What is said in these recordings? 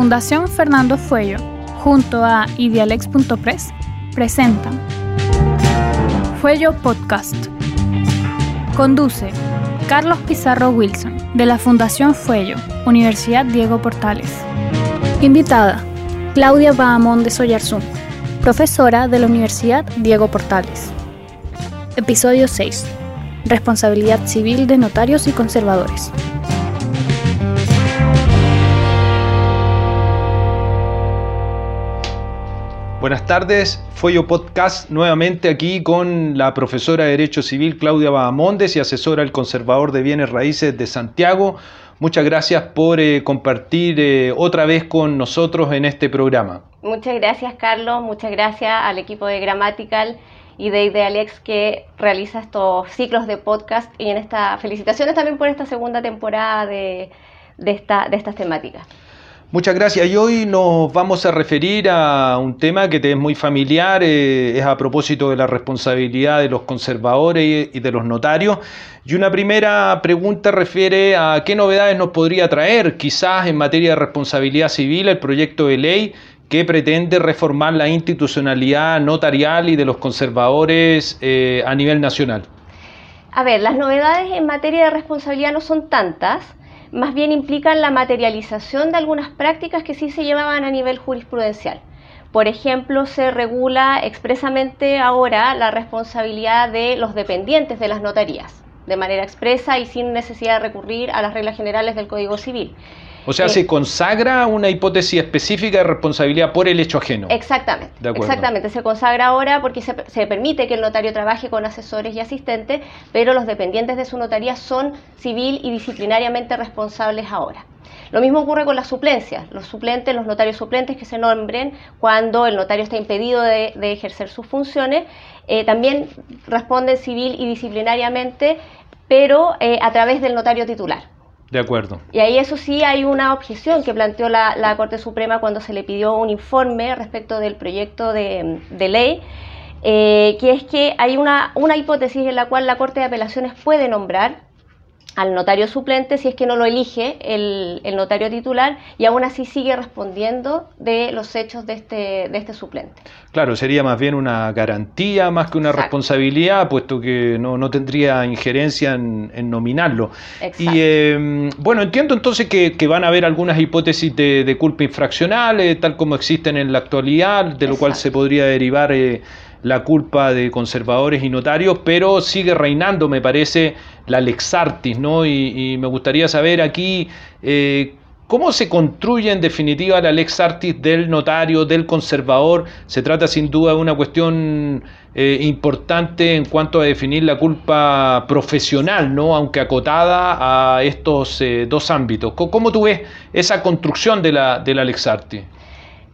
Fundación Fernando Fuello, junto a idealex.press, presentan Fuello Podcast. Conduce Carlos Pizarro Wilson, de la Fundación Fuello, Universidad Diego Portales. Invitada, Claudia Bahamón de Soyarzún, profesora de la Universidad Diego Portales. Episodio 6. Responsabilidad civil de notarios y conservadores. Buenas tardes, Fuello Podcast nuevamente aquí con la profesora de Derecho Civil Claudia Bahamondes y asesora del conservador de bienes raíces de Santiago. Muchas gracias por eh, compartir eh, otra vez con nosotros en este programa. Muchas gracias Carlos, muchas gracias al equipo de Grammatical y de Idealex que realiza estos ciclos de podcast y en esta felicitaciones también por esta segunda temporada de, esta, de estas temáticas. Muchas gracias. Y hoy nos vamos a referir a un tema que te es muy familiar, eh, es a propósito de la responsabilidad de los conservadores y de los notarios. Y una primera pregunta refiere a qué novedades nos podría traer, quizás en materia de responsabilidad civil, el proyecto de ley que pretende reformar la institucionalidad notarial y de los conservadores eh, a nivel nacional. A ver, las novedades en materia de responsabilidad no son tantas más bien implican la materialización de algunas prácticas que sí se llevaban a nivel jurisprudencial. Por ejemplo, se regula expresamente ahora la responsabilidad de los dependientes de las notarías, de manera expresa y sin necesidad de recurrir a las reglas generales del Código Civil. O sea, se consagra una hipótesis específica de responsabilidad por el hecho ajeno. Exactamente. exactamente. Se consagra ahora porque se, se, permite que el notario trabaje con asesores y asistentes, pero los dependientes de su notaría son civil y disciplinariamente responsables ahora. Lo mismo ocurre con las suplencias. Los suplentes, los notarios suplentes que se nombren cuando el notario está impedido de, ejercer sus funciones, eh, también responden civil y disciplinariamente, pero eh, a través del notario titular. De acuerdo. Y ahí eso sí hay una objeción que planteó la, Corte Suprema cuando se le pidió un informe respecto del proyecto de, ley, eh, que es que hay una, una hipótesis en la cual la Corte de Apelaciones puede nombrar al notario suplente si es que no lo elige el, notario titular y aún así sigue respondiendo de los hechos de este, de este suplente. Claro, sería más bien una garantía más que una responsabilidad, puesto que no, tendría injerencia en, nominarlo. Y em, bueno, entiendo entonces que, van a haber algunas hipótesis de, culpa infraccional, eh, tal como existen en la actualidad, de lo cual se podría derivar... Eh, la culpa de conservadores y notarios, pero sigue reinando, me parece, la lex artis, ¿no? Y, me gustaría saber aquí eh, cómo se construye en definitiva la lex artis del notario, del conservador. Se trata sin duda de una cuestión eh, importante en cuanto a definir la culpa profesional, ¿no? Aunque acotada a estos eh, dos ámbitos. ¿Cómo, tú ves esa construcción de la, de la lex artis?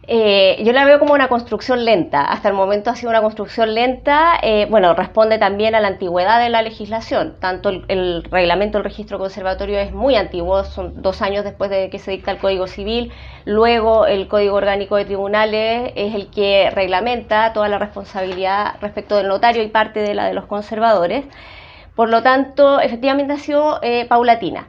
Eh, yo la veo como una construcción lenta. Hasta el momento ha sido una construcción lenta. Eh, bueno, responde también a la antigüedad de la legislación. Tanto el, reglamento del registro conservatorio es muy antiguo, son dos años después de que se dicta el Código Civil. Luego el Código Orgánico de Tribunales es el que reglamenta toda la responsabilidad respecto del notario y parte de la de los conservadores. Por lo tanto, efectivamente ha sido eh, paulatina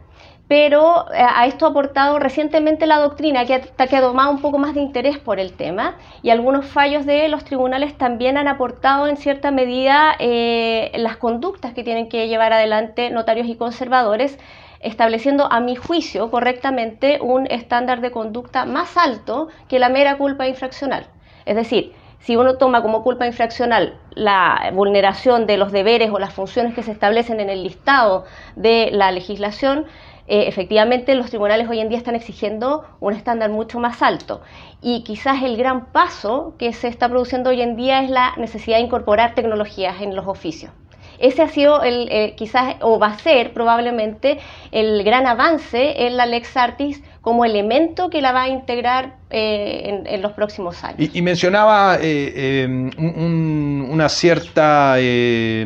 pero eh, a esto ha aportado recientemente la doctrina que ha, que tomado un poco más de interés por el tema y algunos fallos de los tribunales también han aportado en cierta medida eh, las conductas que tienen que llevar adelante notarios y conservadores estableciendo a mi juicio correctamente un estándar de conducta más alto que la mera culpa infraccional. Es decir, si uno toma como culpa infraccional la vulneración de los deberes o las funciones que se establecen en el listado de la legislación, eh, efectivamente los tribunales hoy en día están exigiendo un estándar mucho más alto. Y quizás el gran paso que se está produciendo hoy en día es la necesidad de incorporar tecnologías en los oficios. Ese ha sido el, eh, quizás, o va a ser probablemente, el gran avance en la Lex Artis como elemento que la va a integrar eh, en, los próximos años. Y, mencionaba una cierta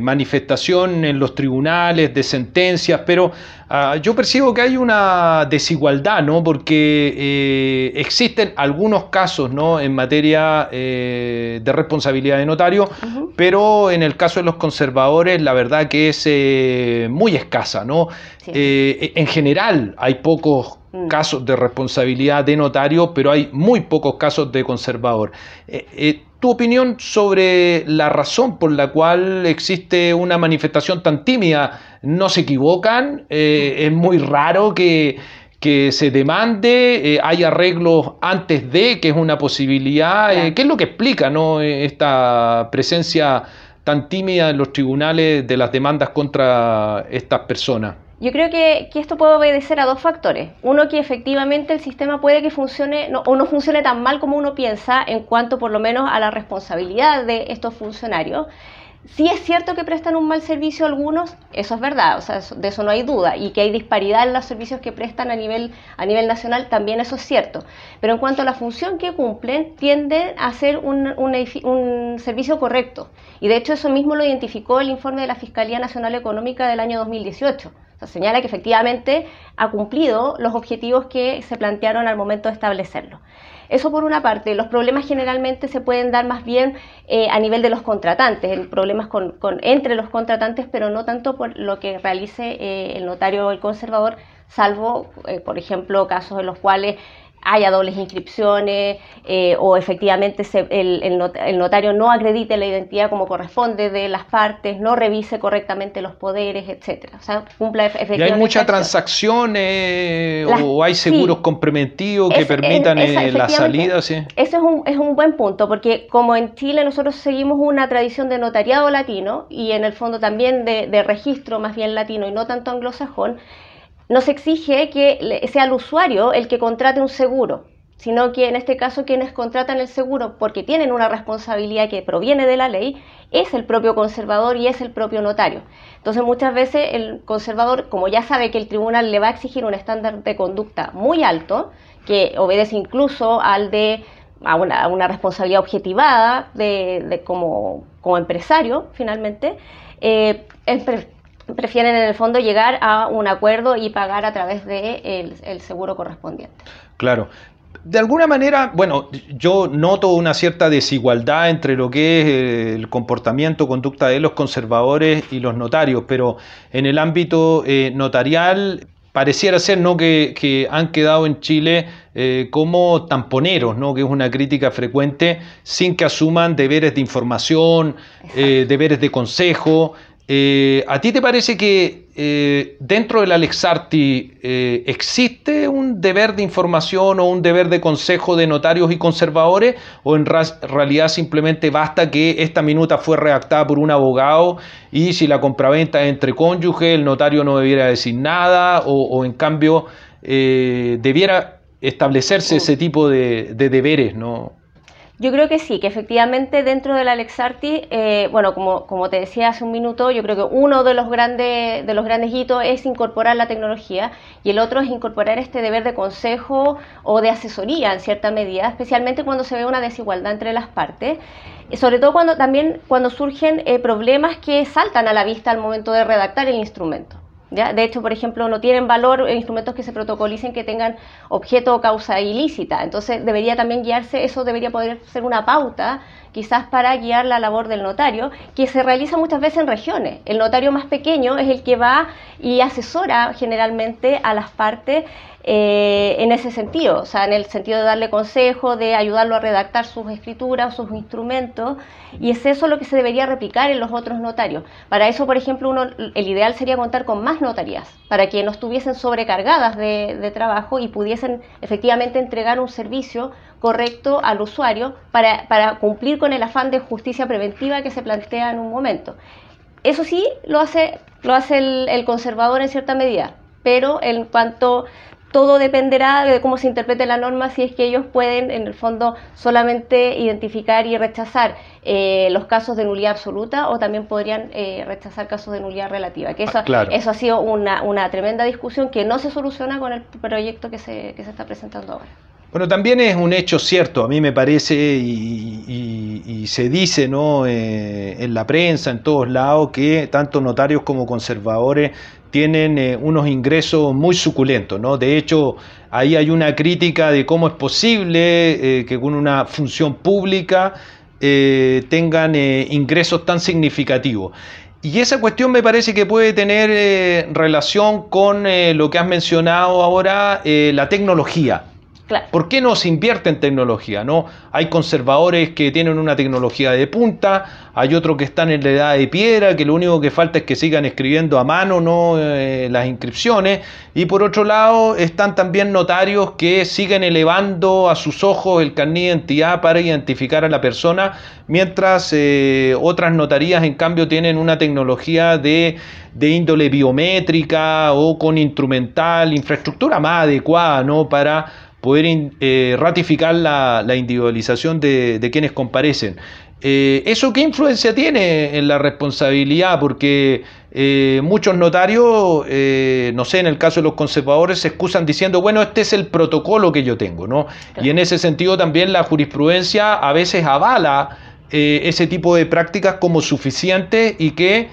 manifestación en los tribunales de sentencias, pero ah, yo percibo que hay una desigualdad, ¿no? Porque existen algunos casos, ¿no? En materia de responsabilidad de notario, pero en el caso de los conservadores, la verdad que es muy escasa, ¿no? en general hay pocos mm. casos de responsabilidad de notario, pero hay muy pocos casos de conservador. Eh, eh, ¿Tu opinión sobre la razón por la cual existe una manifestación tan tímida? ¿No se equivocan? Eh, ¿Es muy raro que, que se demande, hay arreglos antes de, que es una posibilidad. ¿Qué es lo que explica ¿no? esta presencia tan tímida en los tribunales de las demandas contra estas personas? Yo creo que, esto puede obedecer a dos factores. Uno, que efectivamente el sistema puede que funcione o no funcione tan mal como uno piensa en cuanto por lo menos a la responsabilidad de estos funcionarios. Sí es cierto que prestan un mal servicio algunos, eso es verdad, o sea, de eso no hay duda, y que hay disparidad en los servicios que prestan a nivel, a nivel nacional, también eso es cierto. Pero en cuanto a la función que cumplen, tienden a ser un, un servicio correcto. Y de hecho eso mismo lo identificó el informe de la Fiscalía Nacional Económica del año 2018 señala que efectivamente ha cumplido los objetivos que se plantearon al momento de establecerlo. Eso por una parte, los problemas generalmente se pueden dar más bien eh, a nivel de los contratantes, problemas con, entre los contratantes, pero no tanto por lo que realice eh, el notario o el conservador, salvo, eh, por ejemplo, casos en los cuales haya dobles inscripciones eh, o efectivamente el, notario no acredite la identidad como corresponde de las partes, no revise correctamente los poderes, etcétera. O sea, cumpla efectivamente. ¿Y hay muchas transacciones o hay seguros complementivos que permitan eh, la salida? Sí. Ese es un, es un buen punto, porque como en Chile nosotros seguimos una tradición de notariado latino y en el fondo también de, de registro más bien latino y no tanto anglosajón, no se exige que sea el usuario el que contrate un seguro, sino que en este caso quienes contratan el seguro porque tienen una responsabilidad que proviene de la ley es el propio conservador y es el propio notario. Entonces muchas veces el conservador, como ya sabe que el tribunal le va a exigir un estándar de conducta muy alto, que obedece incluso al de a una, responsabilidad objetivada de, como, empresario finalmente, eh, prefieren en el fondo llegar a un acuerdo y pagar a través del de el seguro correspondiente. Claro. De alguna manera, bueno, yo noto una cierta desigualdad entre lo que es eh, el comportamiento, conducta de los conservadores y los notarios, pero en el ámbito eh, notarial pareciera ser ¿no? que, han quedado en Chile eh, como tamponeros, ¿no? que es una crítica frecuente, sin que asuman deberes de información, deberes de consejo. Eh, ¿A ti te parece que eh, dentro del Alexarti eh, existe un deber de información o un deber de consejo de notarios y conservadores? ¿O en realidad simplemente basta que esta minuta fue redactada por un abogado y si la compraventa es entre cónyuges, el notario no debiera decir nada? ¿O, en cambio debiera establecerse ese tipo de, de deberes? ¿no? Yo creo que sí, que efectivamente dentro del Alexarti, eh, bueno, como, como, te decía hace un minuto, yo creo que uno de los, grandes, de los grandes hitos es incorporar la tecnología y el otro es incorporar este deber de consejo o de asesoría en cierta medida, especialmente cuando se ve una desigualdad entre las partes, sobre todo cuando también cuando surgen eh, problemas que saltan a la vista al momento de redactar el instrumento. De hecho, por ejemplo, no tienen valor instrumentos que se protocolicen que tengan objeto o causa ilícita. Entonces, debería también guiarse, eso debería poder ser una pauta quizás para guiar la labor del notario, que se realiza muchas veces en regiones. El notario más pequeño es el que va y asesora generalmente a las partes eh, en ese sentido, o sea, en el sentido de darle consejo, de ayudarlo a redactar sus escrituras, sus instrumentos, y es eso lo que se debería replicar en los otros notarios. Para eso, por ejemplo, uno, el ideal sería contar con más notarías, para que no estuviesen sobrecargadas de, trabajo y pudiesen efectivamente entregar un servicio correcto al usuario para, para cumplir con el afán de justicia preventiva que se plantea en un momento. Eso sí lo hace, lo hace el, el conservador en cierta medida, pero en cuanto todo dependerá de cómo se interprete la norma, si es que ellos pueden, en el fondo, solamente identificar y rechazar eh, los casos de nulidad absoluta o también podrían eh, rechazar casos de nulidad relativa. Que eso, ah, eso ha sido una, una, tremenda discusión que no se soluciona con el proyecto que se, que se está presentando ahora. Bueno, también es un hecho cierto, a mí me parece, y, se dice ¿no? Eh, en la prensa, en todos lados, que tanto notarios como conservadores tienen eh, unos ingresos muy suculentos. ¿no? De hecho, ahí hay una crítica de cómo es posible eh, que con una función pública tengan ingresos tan significativos. Y esa cuestión me parece que puede tener relación con lo que has mencionado ahora, la tecnología. ¿Por qué no se invierte en tecnología? ¿no? Hay conservadores que tienen una tecnología de punta, hay otros que están en la edad de piedra, que lo único que falta es que sigan escribiendo a mano ¿no? Eh, las inscripciones. Y por otro lado están también notarios que siguen elevando a sus ojos el carnet de identidad para identificar a la persona, mientras eh, otras notarías en cambio tienen una tecnología de, índole biométrica o con instrumental, infraestructura más adecuada ¿no? para poder eh, ratificar la, individualización de, quienes comparecen. Eh, ¿Eso qué influencia tiene en la responsabilidad? Porque eh, muchos notarios, no sé, en el caso de los conservadores, se excusan diciendo, bueno, este es el protocolo que yo tengo, ¿no? Y en ese sentido también la jurisprudencia a veces avala ese tipo de prácticas como suficiente y que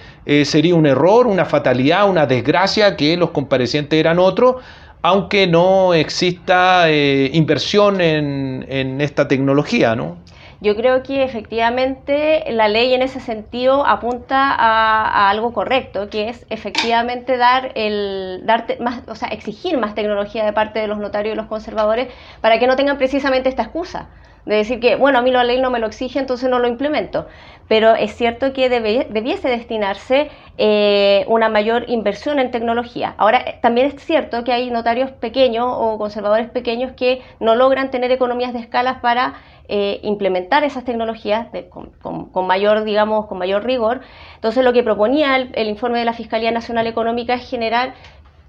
sería un error, una fatalidad, una desgracia que los comparecientes eran otros aunque no exista eh, inversión en, esta tecnología, ¿no? Yo creo que efectivamente la ley en ese sentido apunta a, algo correcto, que es efectivamente dar el, darte más, o sea, exigir más tecnología de parte de los notarios y los conservadores para que no tengan precisamente esta excusa de decir que, bueno, a mí la ley no me lo exige, entonces no lo implemento. Pero es cierto que debiese destinarse eh, una mayor inversión en tecnología. Ahora, también es cierto que hay notarios pequeños o conservadores pequeños que no logran tener economías de escala para eh, implementar esas tecnologías con, mayor, digamos, con mayor rigor. Entonces, lo que proponía el informe de la Fiscalía Nacional Económica es generar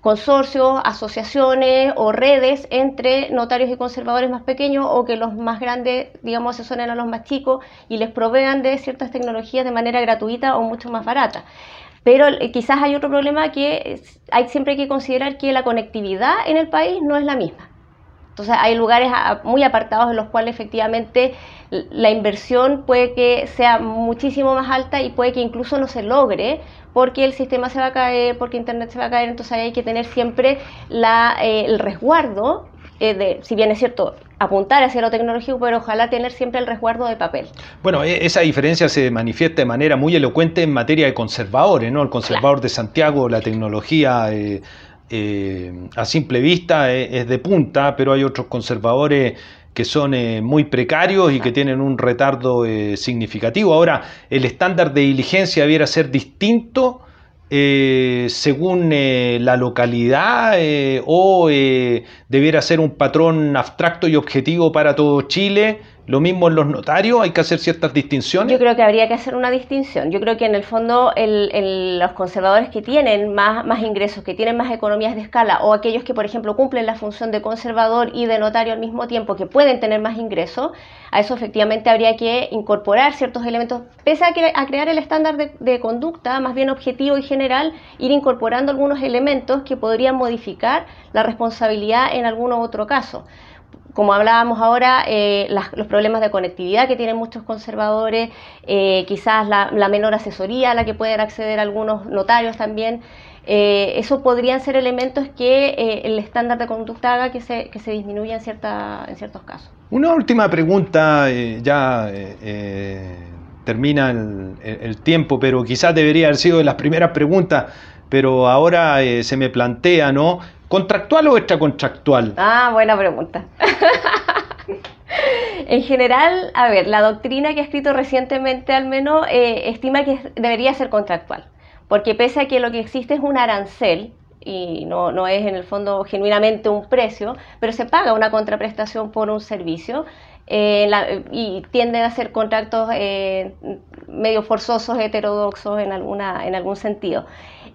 consorcios, asociaciones o redes entre notarios y conservadores más pequeños o que los más grandes, digamos, asesoren a los más chicos y les provean de ciertas tecnologías de manera gratuita o mucho más barata. Pero eh, quizás hay otro problema que hay siempre que considerar que la conectividad en el país no es la misma. Entonces hay lugares muy apartados en los cuales efectivamente la inversión puede que sea muchísimo más alta y puede que incluso no se logre porque el sistema se va a caer, porque Internet se va a caer, entonces hay que tener siempre la, eh, el resguardo eh, de, si bien es cierto, apuntar hacia lo tecnológico, pero ojalá tener siempre el resguardo de papel. Bueno, e, esa diferencia se manifiesta de manera muy elocuente en materia de conservadores, ¿no? El conservador de Santiago, la tecnología eh, a simple vista es de punta, pero hay otros conservadores que son eh, muy precarios y que tienen un retardo eh, significativo. Ahora, el estándar de diligencia debiera ser distinto eh, según la localidad o debiera ser un patrón abstracto y objetivo para todo Chile lo mismo en los notarios, hay que hacer ciertas distinciones. Yo creo que habría que hacer una distinción. Yo creo que en el fondo los conservadores que tienen más, más ingresos, que tienen más economías de escala, o aquellos que, por ejemplo, cumplen la función de conservador y de notario al mismo tiempo, que pueden tener más ingresos, a eso efectivamente habría que incorporar ciertos elementos, pese a, a crear el estándar de, de conducta, más bien objetivo y general, ir incorporando algunos elementos que podrían modificar la responsabilidad en algún otro caso como hablábamos ahora, eh, los problemas de conectividad que tienen muchos conservadores, eh, quizás la, menor asesoría a la que pueden acceder algunos notarios también. Eh, eso podrían ser elementos que el estándar de conducta haga que se, que se disminuya en, cierta, en ciertos casos. Una última pregunta, ya termina el, tiempo, pero quizás debería haber sido de las primeras preguntas, pero ahora se me plantea, ¿no? ¿Contractual o extracontractual? Ah, buena pregunta. en general, a ver, la doctrina que ha escrito recientemente al menos eh, estima que debería ser contractual, porque pese a que lo que existe es un arancel, y no, no, es en el fondo genuinamente un precio, pero se paga una contraprestación por un servicio eh, y tienden a ser contratos eh, medio forzosos, heterodoxos en, alguna, en algún sentido.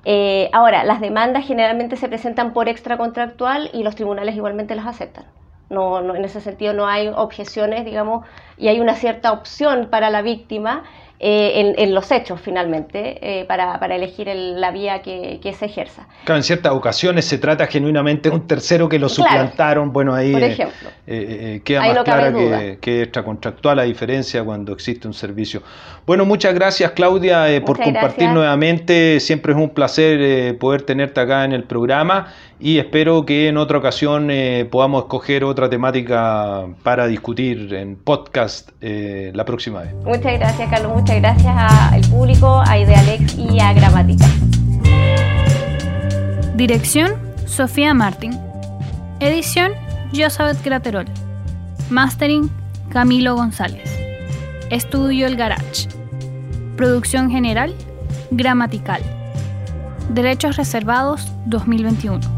Eh, ahora, las demandas generalmente se presentan por extracontractual y los tribunales igualmente las aceptan. No, no, en ese sentido no hay objeciones, digamos, y hay una cierta opción para la víctima eh, en, los hechos finalmente eh, para, elegir la vía que, se ejerza. Claro, en ciertas ocasiones se trata genuinamente de un tercero que lo suplantaron, bueno ahí Por ejemplo, queda más clara que, que, extracontractual la diferencia cuando existe un servicio. Bueno, muchas gracias Claudia por compartir nuevamente, siempre es un placer poder tenerte acá en el programa y espero que en otra ocasión podamos escoger otra temática para discutir en podcast la próxima vez. Muchas gracias Carlos. Muchas gracias al público, a Idealex y a Gramática. Dirección, Sofía Martín. Edición, Josabeth Graterol. Mastering, Camilo González. Estudio El Garage. Producción general, Gramatical. Derechos reservados 2021.